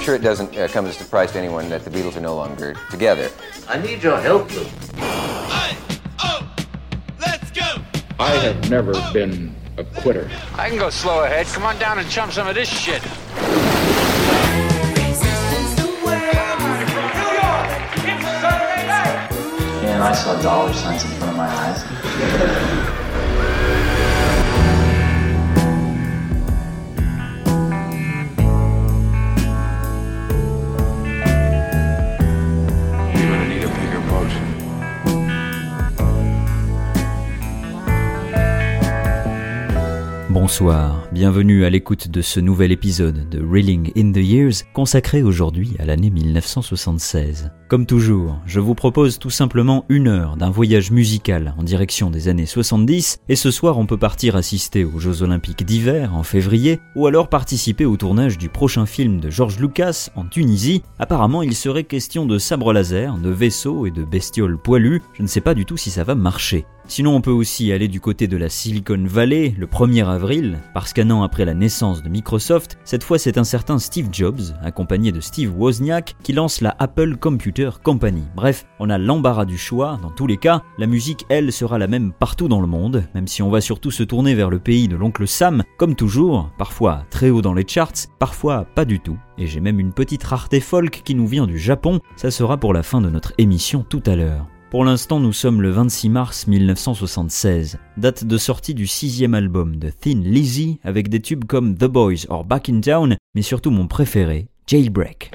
I'm sure it doesn't uh, come as a surprise to anyone that the Beatles are no longer together. I need your help, Lou. I, oh, let's go. I have never been a quitter. I can go slow ahead. Come on down and chump some of this shit. And I saw dollar signs in front of my eyes. Bonsoir, bienvenue à l'écoute de ce nouvel épisode de Reeling in the Years consacré aujourd'hui à l'année 1976. Comme toujours, je vous propose tout simplement une heure d'un voyage musical en direction des années 70 et ce soir on peut partir assister aux Jeux Olympiques d'hiver en février ou alors participer au tournage du prochain film de George Lucas en Tunisie. Apparemment il serait question de sabres laser, de vaisseaux et de bestioles poilues, je ne sais pas du tout si ça va marcher. Sinon, on peut aussi aller du côté de la Silicon Valley le 1er avril, parce qu'un an après la naissance de Microsoft, cette fois c'est un certain Steve Jobs, accompagné de Steve Wozniak, qui lance la Apple Computer Bref, on a l'embarras du choix, dans tous les cas, la musique, elle, sera la même partout dans le monde, même si on va surtout se tourner vers le pays de l'oncle Sam, comme toujours, parfois très haut dans les charts, parfois pas du tout. Et j'ai même une petite rareté folk qui nous vient du Japon, ça sera pour la fin de notre émission tout à l'heure. Pour l'instant, nous sommes le 26 mars 1976, date de sortie du sixième album de Thin Lizzy, avec des tubes comme The Boys or Back in Town, mais surtout mon préféré, Jailbreak.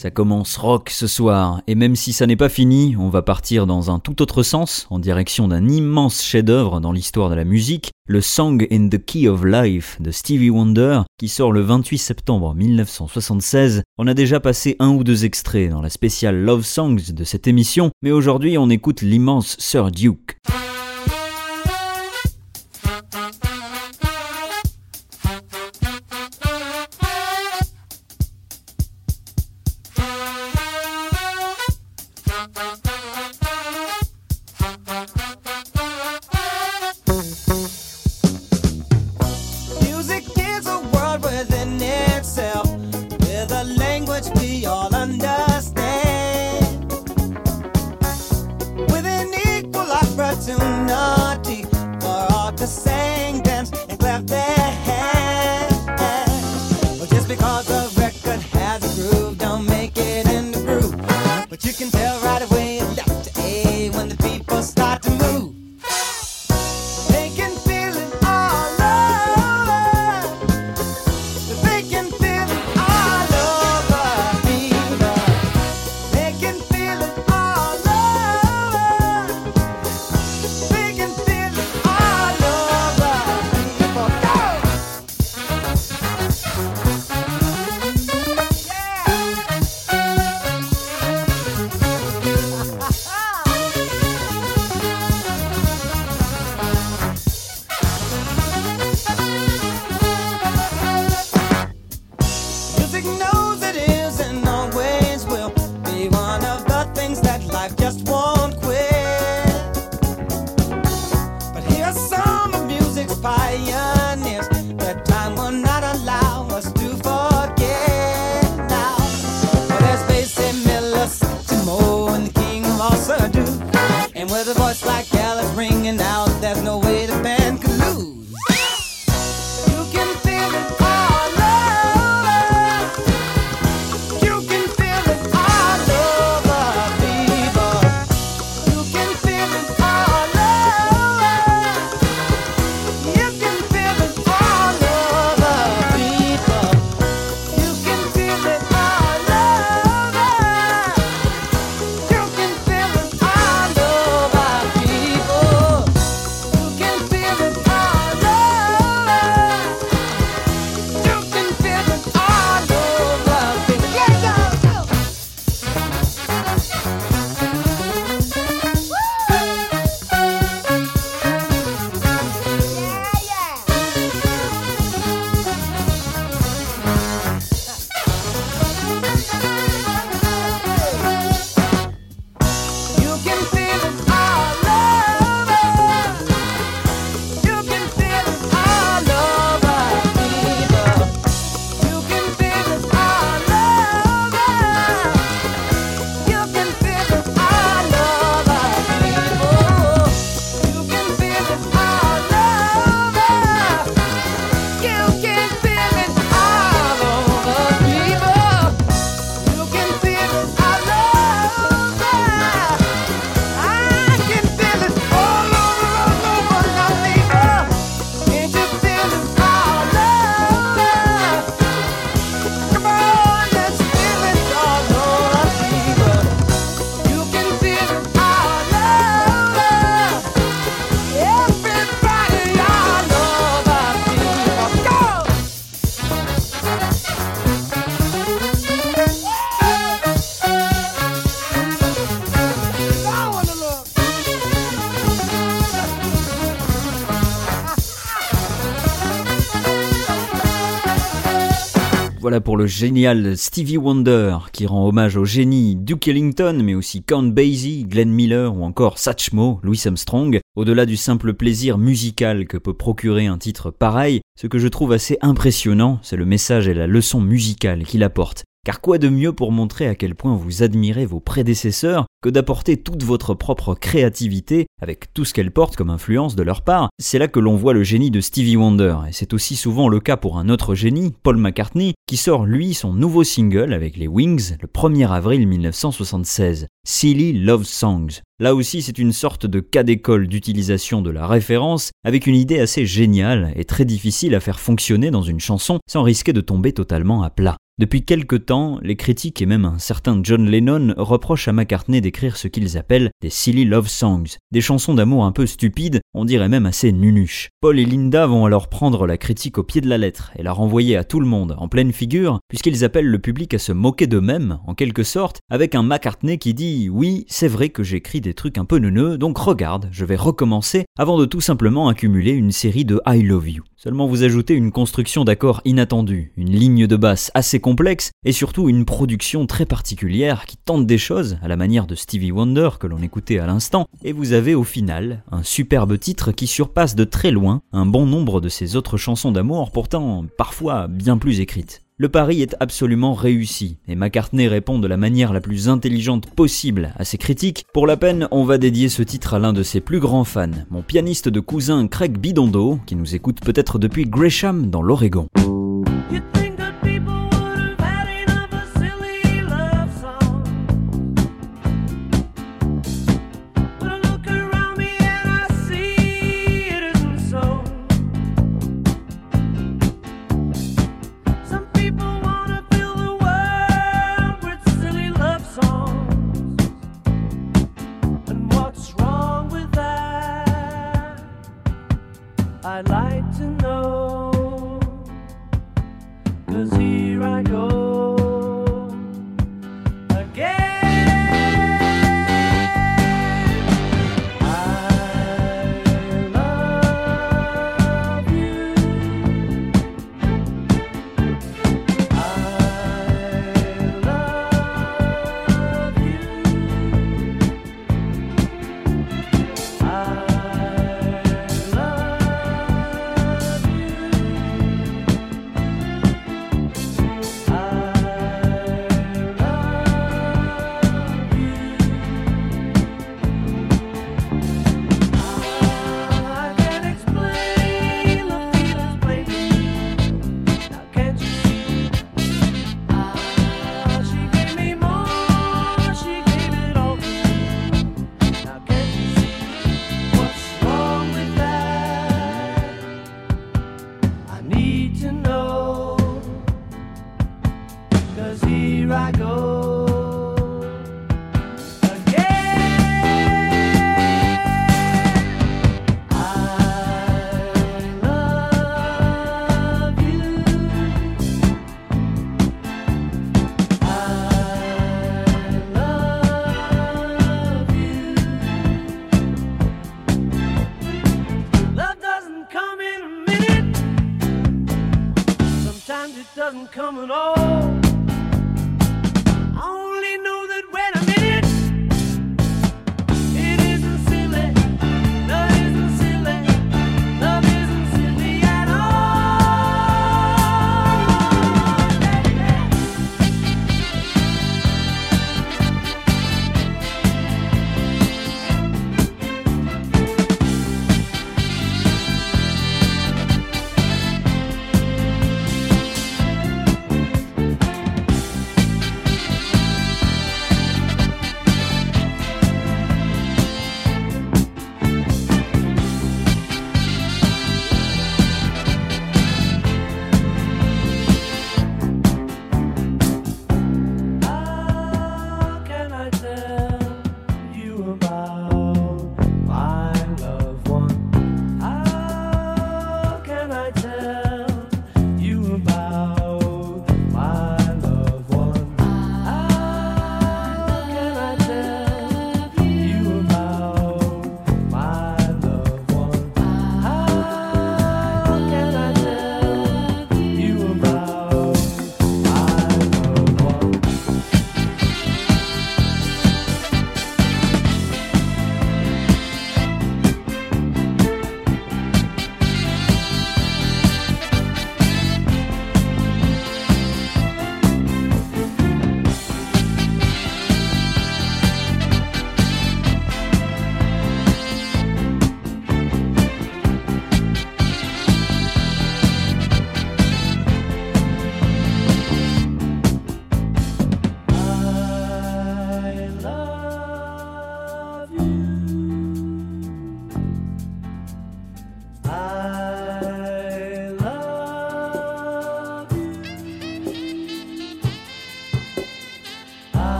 Ça commence rock ce soir, et même si ça n'est pas fini, on va partir dans un tout autre sens, en direction d'un immense chef-d'œuvre dans l'histoire de la musique, le Song in the Key of Life de Stevie Wonder, qui sort le 28 septembre 1976. On a déjà passé un ou deux extraits dans la spéciale Love Songs de cette émission, mais aujourd'hui on écoute l'immense Sir Duke. Pour le génial Stevie Wonder qui rend hommage au génie Duke Ellington mais aussi Count Basie, Glenn Miller ou encore Satchmo, Louis Armstrong. Au-delà du simple plaisir musical que peut procurer un titre pareil, ce que je trouve assez impressionnant, c'est le message et la leçon musicale qu'il apporte. Car quoi de mieux pour montrer à quel point vous admirez vos prédécesseurs que d'apporter toute votre propre créativité avec tout ce qu'elle porte comme influence de leur part? C'est là que l'on voit le génie de Stevie Wonder, et c'est aussi souvent le cas pour un autre génie, Paul McCartney, qui sort lui son nouveau single avec les Wings le 1er avril 1976, Silly Love Songs. Là aussi c'est une sorte de cas d'école d'utilisation de la référence avec une idée assez géniale et très difficile à faire fonctionner dans une chanson sans risquer de tomber totalement à plat. Depuis quelque temps, les critiques et même un certain John Lennon reprochent à McCartney d'écrire ce qu'ils appellent des silly love songs, des chansons d'amour un peu stupides, on dirait même assez nunuches. Paul et Linda vont alors prendre la critique au pied de la lettre et la renvoyer à tout le monde en pleine figure, puisqu'ils appellent le public à se moquer d'eux-mêmes, en quelque sorte, avec un McCartney qui dit Oui, c'est vrai que j'écris des trucs un peu neuneux, donc regarde, je vais recommencer, avant de tout simplement accumuler une série de I love you. Seulement vous ajoutez une construction d'accords inattendue, une ligne de basse assez complexe et surtout une production très particulière qui tente des choses à la manière de Stevie Wonder que l'on écoutait à l'instant et vous avez au final un superbe titre qui surpasse de très loin un bon nombre de ces autres chansons d'amour pourtant parfois bien plus écrites. Le pari est absolument réussi, et McCartney répond de la manière la plus intelligente possible à ses critiques. Pour la peine, on va dédier ce titre à l'un de ses plus grands fans, mon pianiste de cousin Craig Bidondo, qui nous écoute peut-être depuis Gresham dans l'Oregon.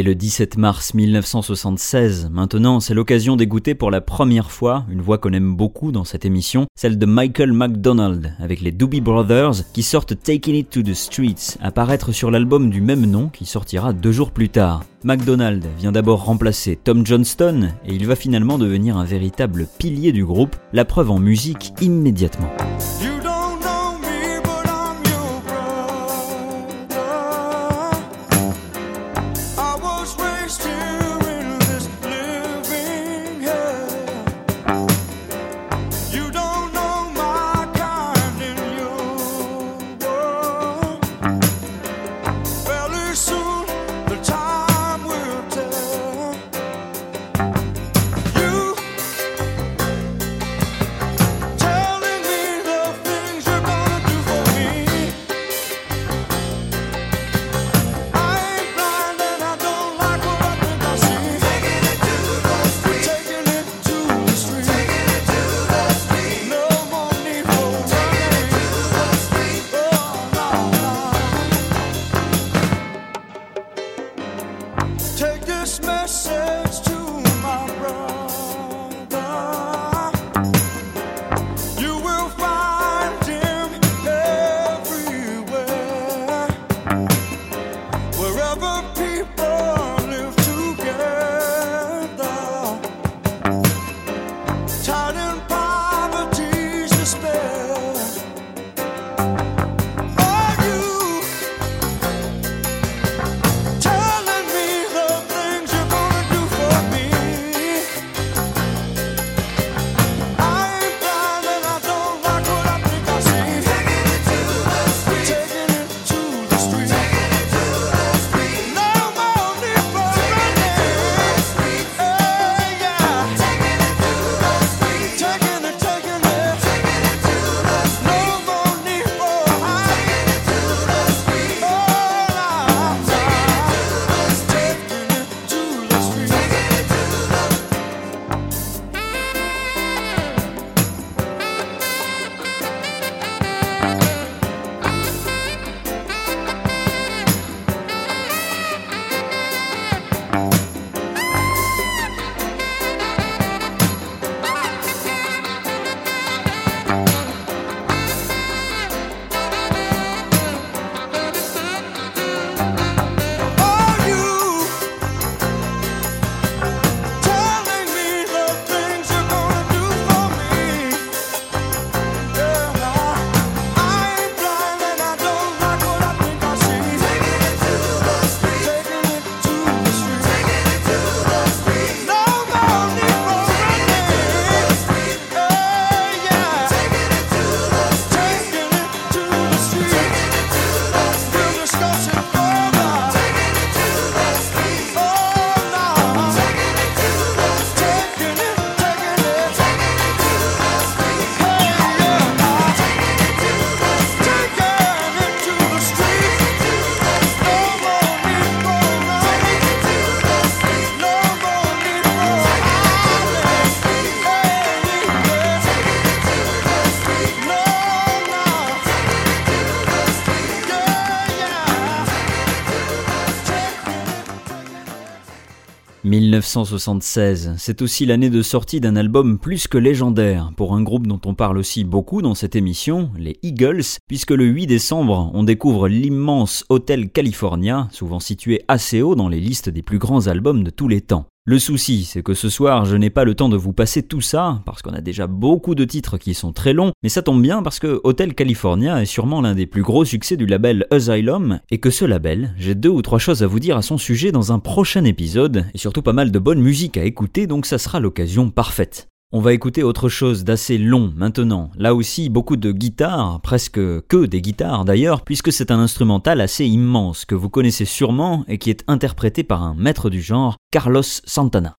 Et le 17 mars 1976, maintenant, c'est l'occasion d'écouter pour la première fois une voix qu'on aime beaucoup dans cette émission, celle de Michael McDonald, avec les Doobie Brothers, qui sortent Taking It to the Streets, apparaître sur l'album du même nom qui sortira deux jours plus tard. McDonald vient d'abord remplacer Tom Johnston et il va finalement devenir un véritable pilier du groupe, la preuve en musique immédiatement. 1976, c'est aussi l'année de sortie d'un album plus que légendaire pour un groupe dont on parle aussi beaucoup dans cette émission, les Eagles, puisque le 8 décembre, on découvre l'immense Hotel California, souvent situé assez haut dans les listes des plus grands albums de tous les temps. Le souci, c'est que ce soir, je n'ai pas le temps de vous passer tout ça, parce qu'on a déjà beaucoup de titres qui sont très longs, mais ça tombe bien parce que Hotel California est sûrement l'un des plus gros succès du label Asylum, et que ce label, j'ai deux ou trois choses à vous dire à son sujet dans un prochain épisode, et surtout pas mal de bonne musique à écouter, donc ça sera l'occasion parfaite. On va écouter autre chose d'assez long maintenant. Là aussi, beaucoup de guitares, presque que des guitares d'ailleurs, puisque c'est un instrumental assez immense que vous connaissez sûrement et qui est interprété par un maître du genre, Carlos Santana.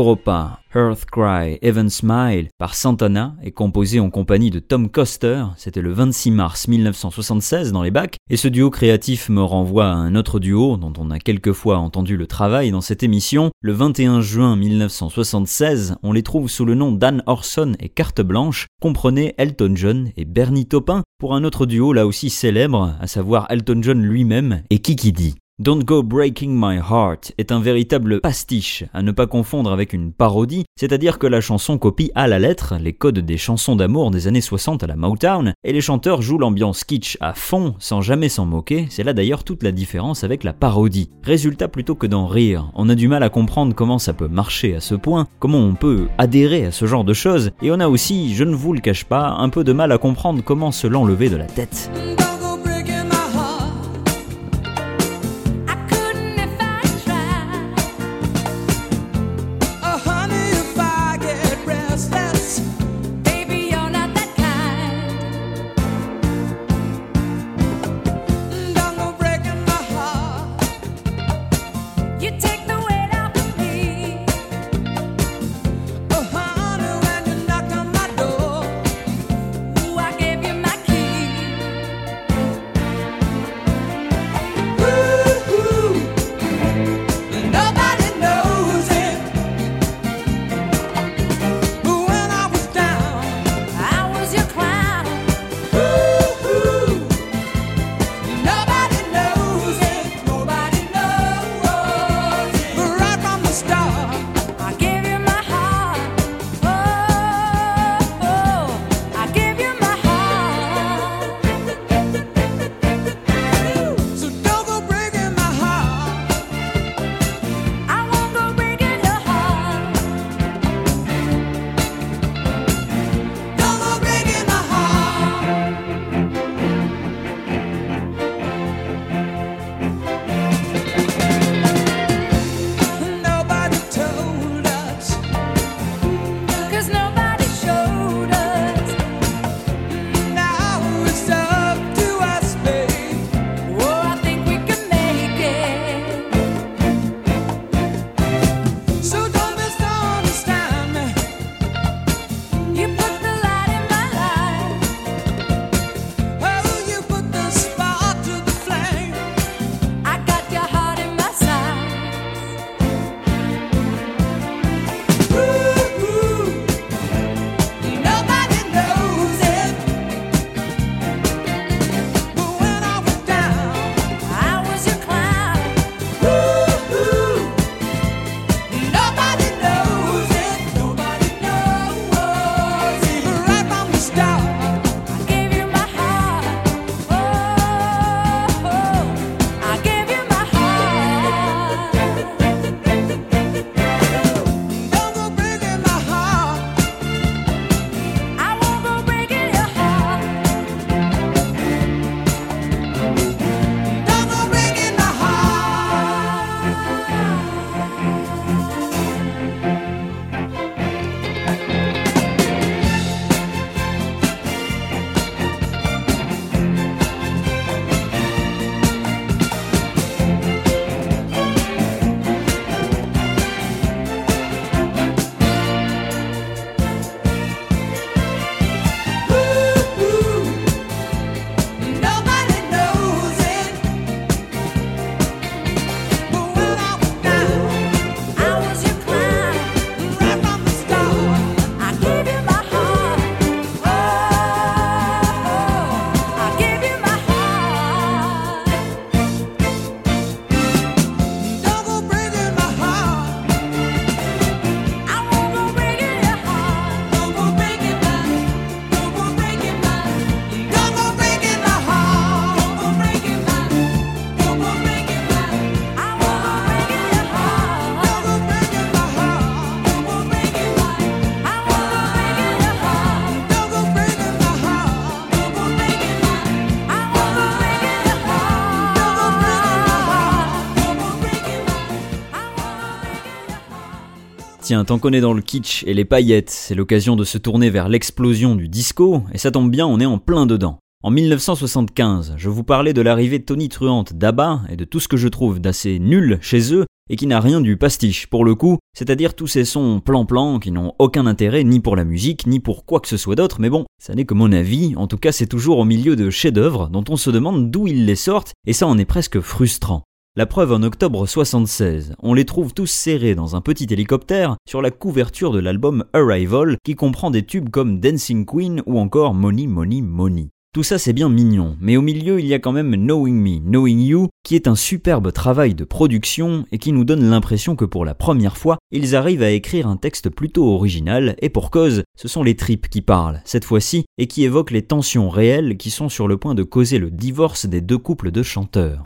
Europa, Earth Cry, Even Smile par Santana est composé en compagnie de Tom Coster, c'était le 26 mars 1976 dans les bacs, et ce duo créatif me renvoie à un autre duo dont on a quelquefois entendu le travail dans cette émission. Le 21 juin 1976, on les trouve sous le nom Dan Orson et Carte Blanche, comprenez Elton John et Bernie Taupin pour un autre duo là aussi célèbre, à savoir Elton John lui-même et Kiki Dee. Don't Go Breaking My Heart est un véritable pastiche, à ne pas confondre avec une parodie, c'est-à-dire que la chanson copie à la lettre les codes des chansons d'amour des années 60 à la Motown, et les chanteurs jouent l'ambiance kitsch à fond sans jamais s'en moquer, c'est là d'ailleurs toute la différence avec la parodie. Résultat plutôt que d'en rire, on a du mal à comprendre comment ça peut marcher à ce point, comment on peut adhérer à ce genre de choses, et on a aussi, je ne vous le cache pas, un peu de mal à comprendre comment se l'enlever de la tête. Tiens, t'en connais dans le kitsch et les paillettes, c'est l'occasion de se tourner vers l'explosion du disco, et ça tombe bien, on est en plein dedans. En 1975, je vous parlais de l'arrivée tonitruante d'ABBA et de tout ce que je trouve d'assez nul chez eux, et qui n'a rien du pastiche pour le coup, c'est-à-dire tous ces sons plan-plan qui n'ont aucun intérêt ni pour la musique ni pour quoi que ce soit d'autre, mais bon, ça n'est que mon avis, en tout cas c'est toujours au milieu de chefs-d'œuvre dont on se demande d'où ils les sortent, et ça en est presque frustrant. La preuve en octobre 76, on les trouve tous serrés dans un petit hélicoptère sur la couverture de l'album Arrival qui comprend des tubes comme Dancing Queen ou encore Money Money Money. Tout ça c'est bien mignon, mais au milieu il y a quand même Knowing Me, Knowing You, qui est un superbe travail de production et qui nous donne l'impression que pour la première fois, ils arrivent à écrire un texte plutôt original, et pour cause, ce sont les tripes qui parlent, cette fois-ci, et qui évoquent les tensions réelles qui sont sur le point de causer le divorce des deux couples de chanteurs.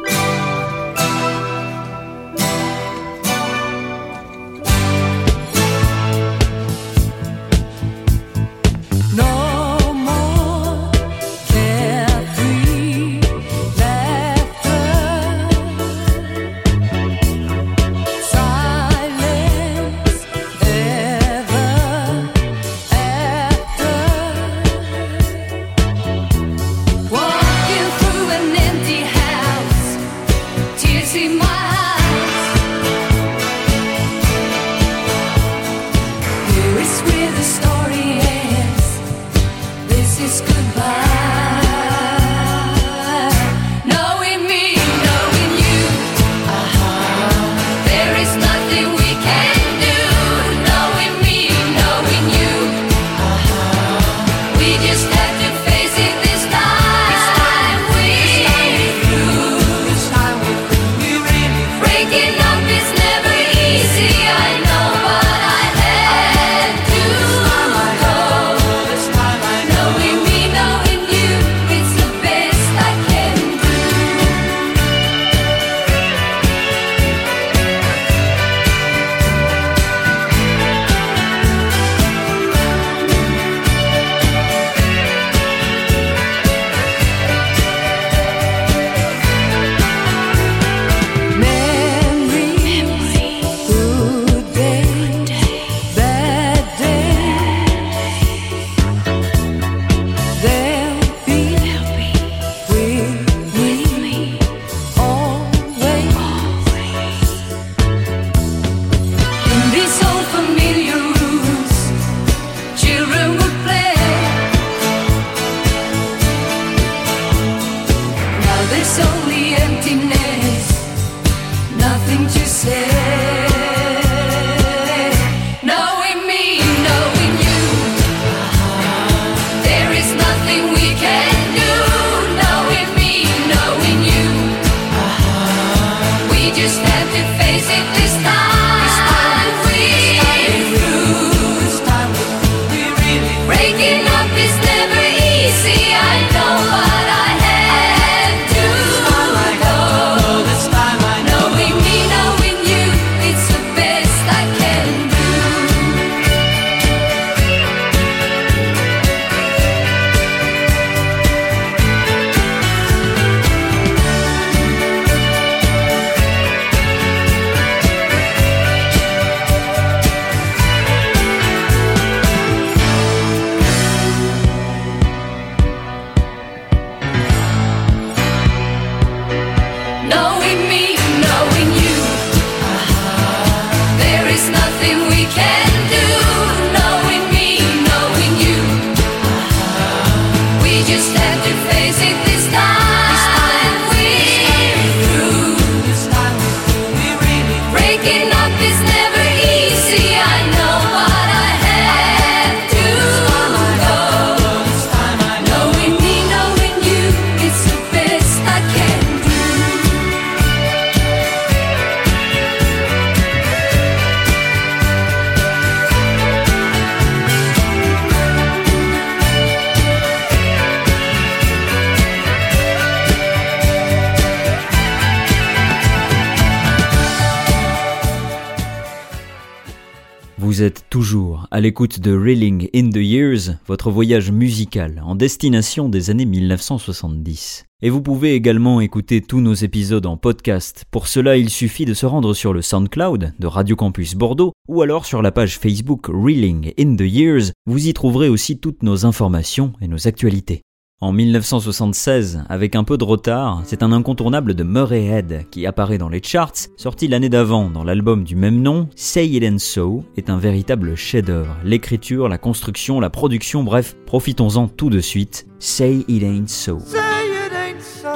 L'écoute de Reeling in the Years, votre voyage musical en destination des années 1970. Et vous pouvez également écouter tous nos épisodes en podcast. Pour cela, il suffit de se rendre sur le SoundCloud de Radio Campus Bordeaux ou alors sur la page Facebook Reeling in the Years. Vous y trouverez aussi toutes nos informations et nos actualités. En 1976, avec un peu de retard, c'est un incontournable de Murray Head qui apparaît dans les charts, sorti l'année d'avant dans l'album du même nom, Say It Ain't So est un véritable chef-d'œuvre. L'écriture, la construction, la production, bref, profitons-en tout de suite. Say It Ain't So. Say it ain't so,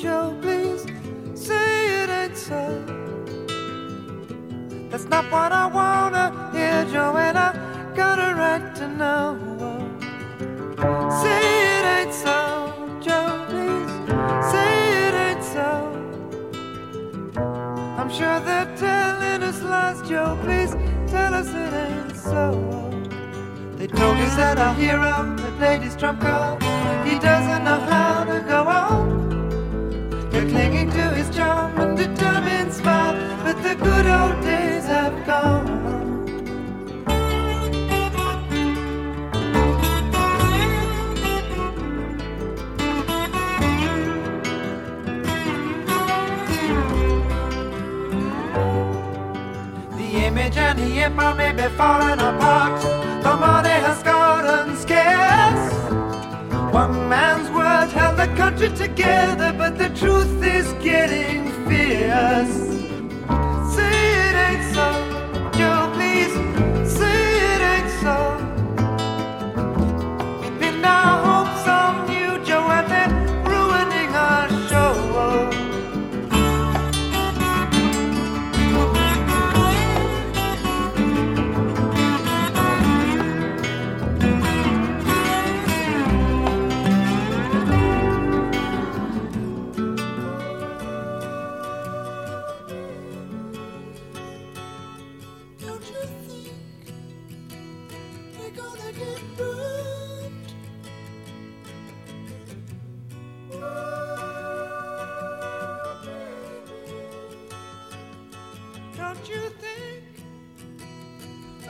Joe, please. Say it ain't so. That's not what I wanna hear, to know. Sure they're telling us lies, Joe, please tell us it ain't so. They told us that our hero had played his trump card. He doesn't know how to go on. They're clinging to his charm and determined smile, but the good old days have gone. And the empire may be falling apart. The money has gotten scarce. One man's word held the country together, but the truth is getting fierce.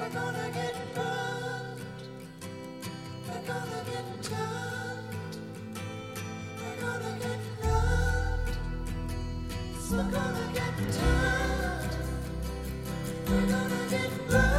We're gonna get turned. We're gonna get burned.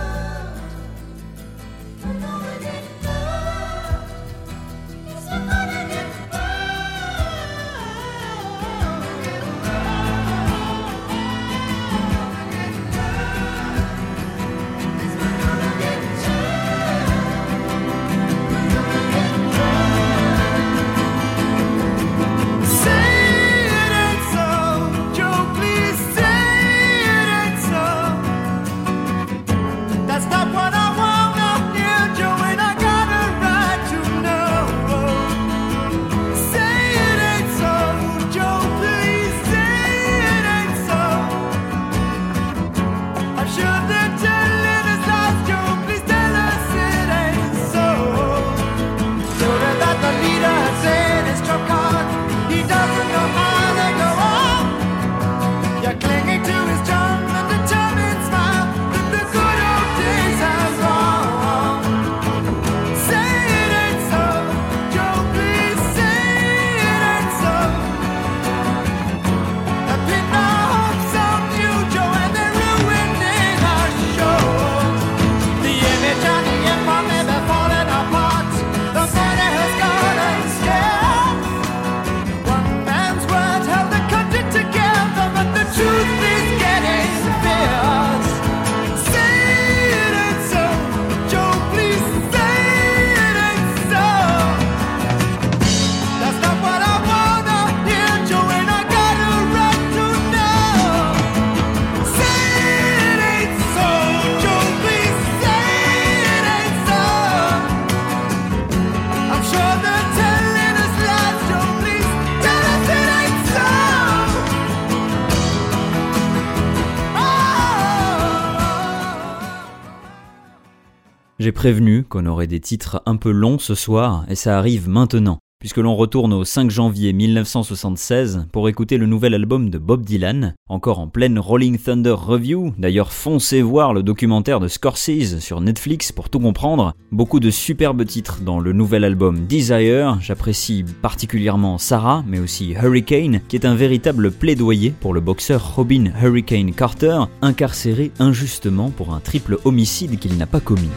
J'ai prévenu qu'on aurait des titres un peu longs ce soir, et ça arrive maintenant, puisque l'on retourne au 5 janvier 1976 pour écouter le nouvel album de Bob Dylan, encore en pleine Rolling Thunder Review, d'ailleurs foncez voir le documentaire de Scorsese sur Netflix pour tout comprendre, beaucoup de superbes titres dans le nouvel album Desire, j'apprécie particulièrement Sarah, mais aussi Hurricane, qui est un véritable plaidoyer pour le boxeur Robin Hurricane Carter, incarcéré injustement pour un triple homicide qu'il n'a pas commis.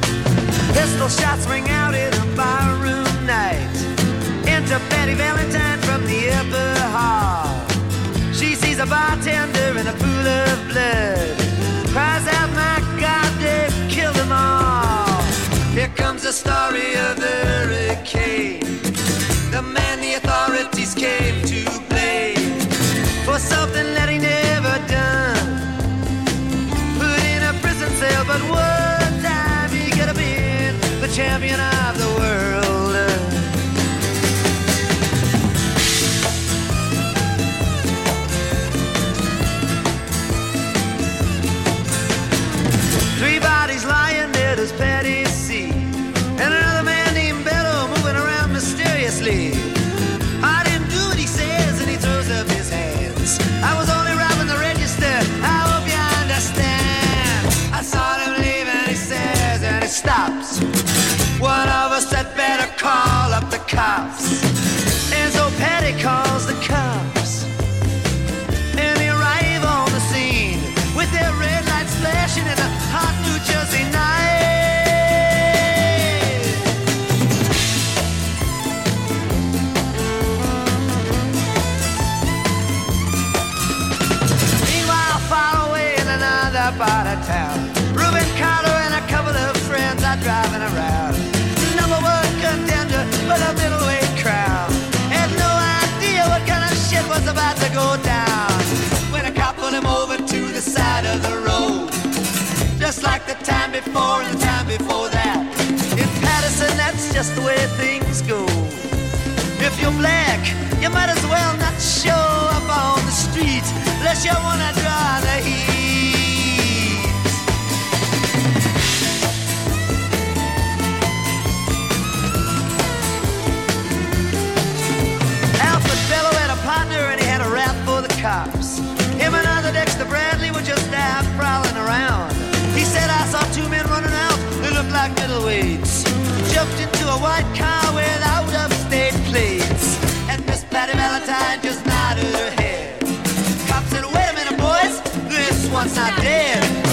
Pistol shots a Betty Valentine from the upper hall. She sees a bartender in a pool of blood. Cries out, my God, they've killed them all. Here comes the story of the and the time before that. In Patterson, that's just the way things go. If you're black, you might as well not show up on the street unless you wanna draw the heat. Alfred Bello had a partner and he had a rap for the cops. Like middleweights. Jumped into a white car without upstate plates. And Miss Patty Valentine just nodded her head. Cop said, wait a minute, boys, this one's not dead.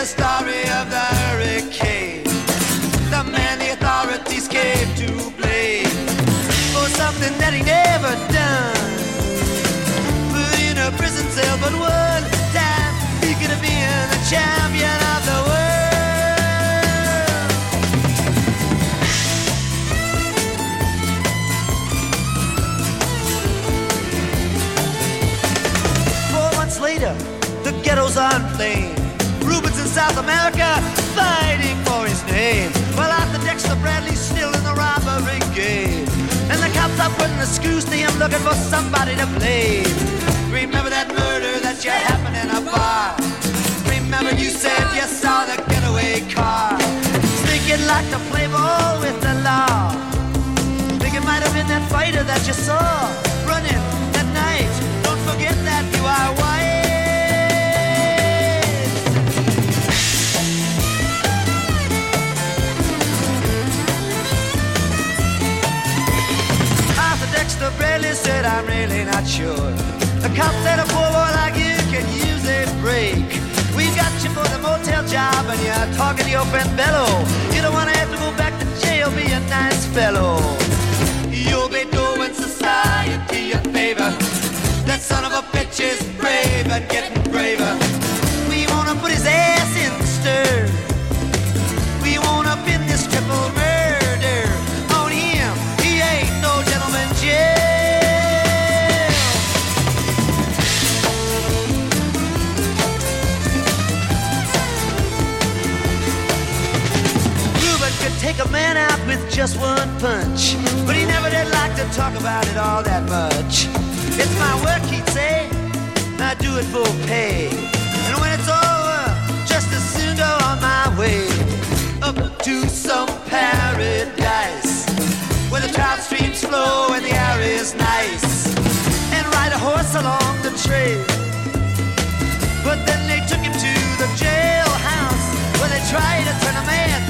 The story of the hurricane. The man the authorities came to blame for something that he never done put in a prison cell, but one time he could have been the champion South America fighting for his name. While Arthur Dexter Bradley's still in the robbery game. And the cops are putting the screws to him looking for somebody to blame. Remember that murder that you happened in a bar. Remember you said you saw the getaway car. Think you'd like to play ball with the law. Think it might have been that fighter that you saw Bradley said, I'm really not sure. The cop said a poor boy like you can use a break. We got you for the motel job and you're talking to your friend Bello. You don't wanna have to go back to jail, be a nice fellow. You'll be doing society a favor. That son of a bitch is brave and getting talk about it all that much. It's my work, he'd say, and I do it for pay. And when it's over, just as soon go on my way up to some paradise where the trout streams flow and the air is nice, and ride a horse along the trail. But then they took him to the jailhouse where they tried to turn a man.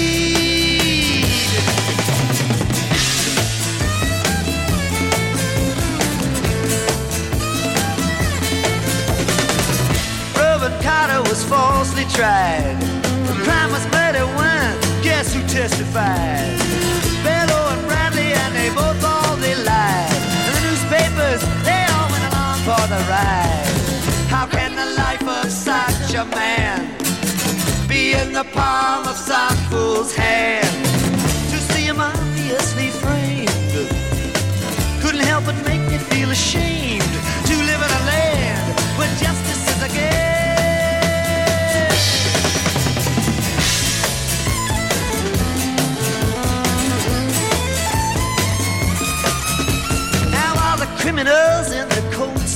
Reuben Carter was falsely tried. The crime was murder one. Guess who testified? Bellow and Bradley, and they both all they lied. And the newspapers, they all went along for the ride. How can the life of such a man be in the palm of some fool's hand? To see him obviously framed couldn't help but make me feel ashamed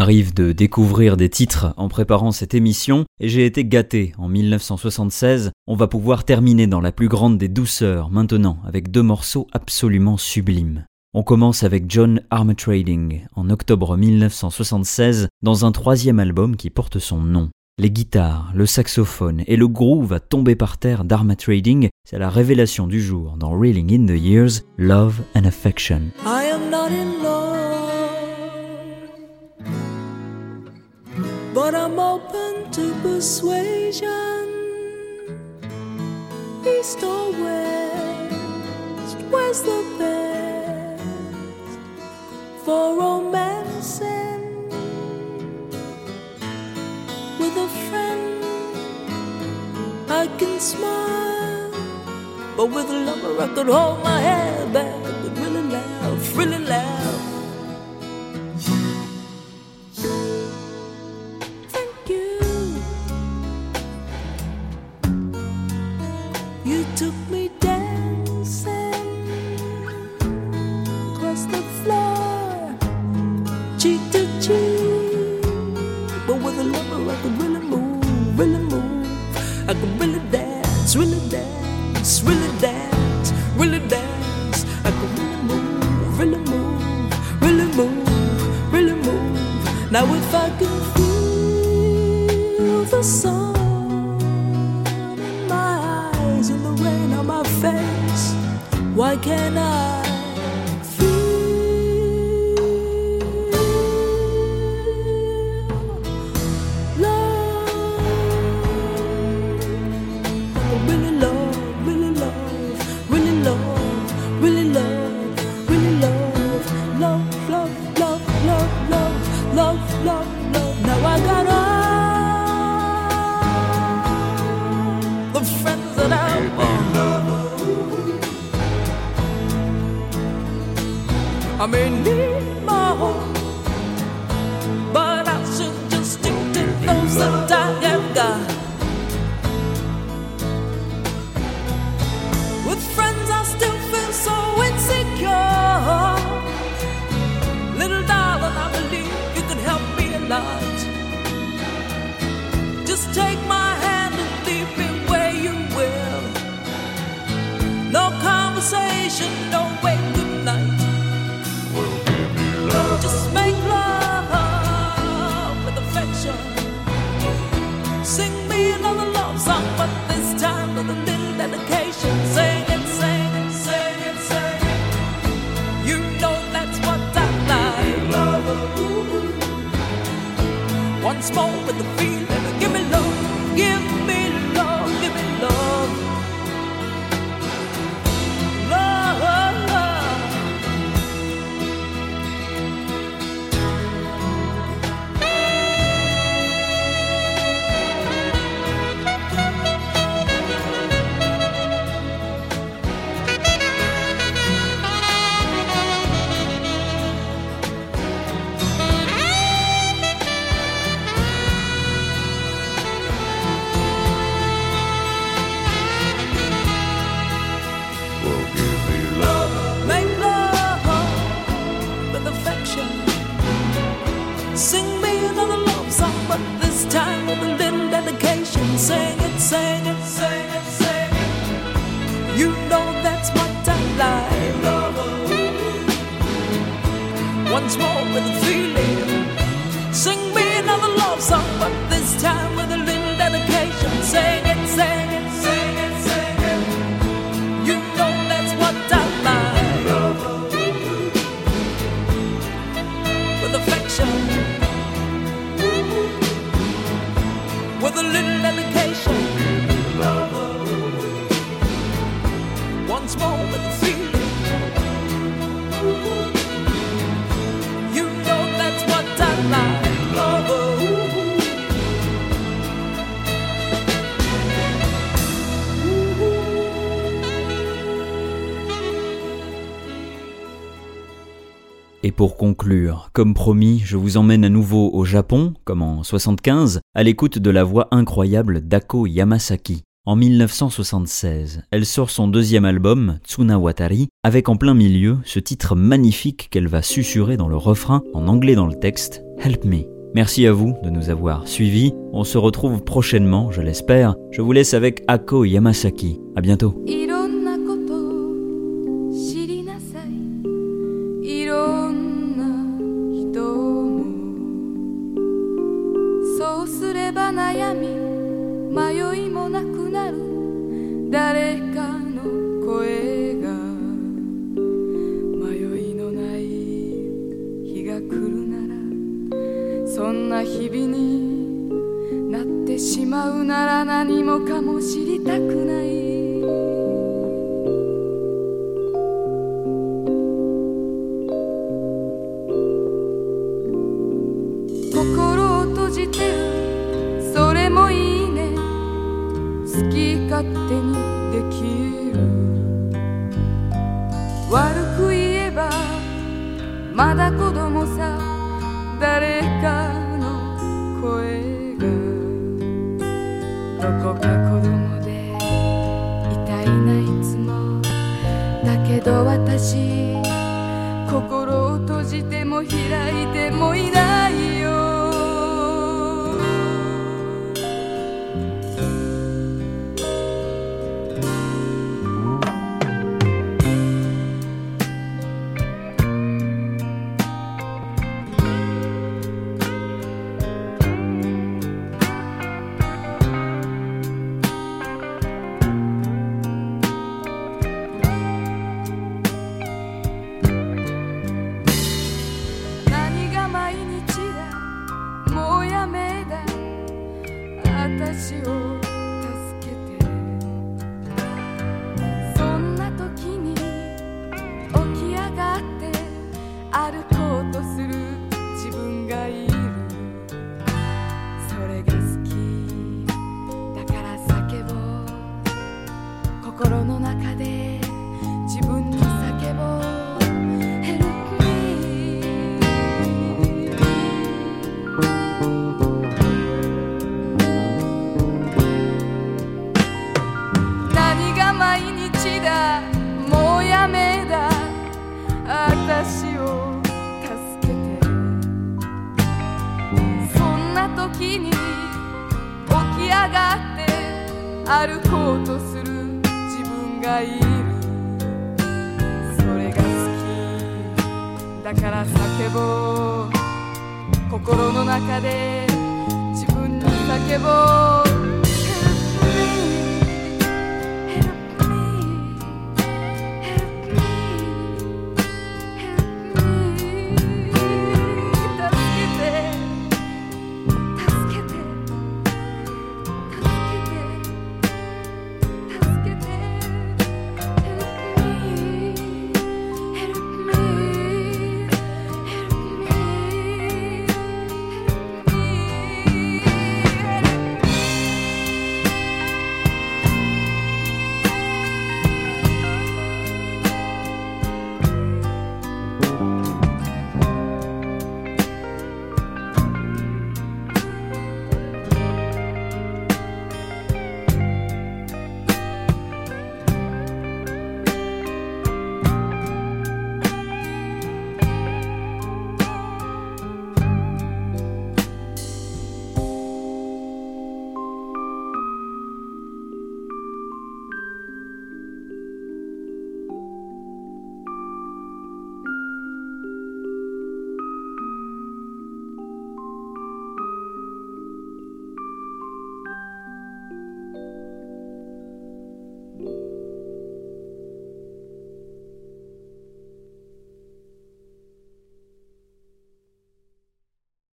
M'arrive de découvrir des titres en préparant cette émission et j'ai été gâté. En 1976, on va pouvoir terminer dans la plus grande des douceurs maintenant avec deux morceaux absolument sublimes. On commence avec John Armatrading en octobre 1976 dans un troisième album qui porte son nom. Les guitares, le saxophone et le groove à tomber par terre d'Armatrading, c'est la révélation du jour dans Reeling in the Years, Love and Affection. But I'm open to persuasion. East or west, where's the best for romancing with a friend? I can smile, but with a lover I could hold my head back and really laugh, really laugh. Now if I can feel the sun in my eyes and the rain on my face, why can't I? Sing pour conclure, comme promis, je vous emmène à nouveau au Japon, comme en 75, à l'écoute de la voix incroyable d'Ako Yamasaki. En 1976, elle sort son deuxième album, Tsunawatari, avec en plein milieu ce titre magnifique qu'elle va susurrer dans le refrain, en anglais dans le texte, Help Me. Merci à vous de nous avoir suivis. On se retrouve prochainement, je l'espère. Je vous laisse avec Ako Yamasaki. À bientôt. 悩み迷いもなくなる。誰かの声が迷いのない日が来るならそんな日々になってしまうなら何もかも知りたくない。勝手にできる。悪く言えばまだ子供さ誰かの声が。どこか子供でいたいないつも。だけど私歩こうとする自分がいる。それが好き。だから叫ぼう。心の中で自分に叫ぼう。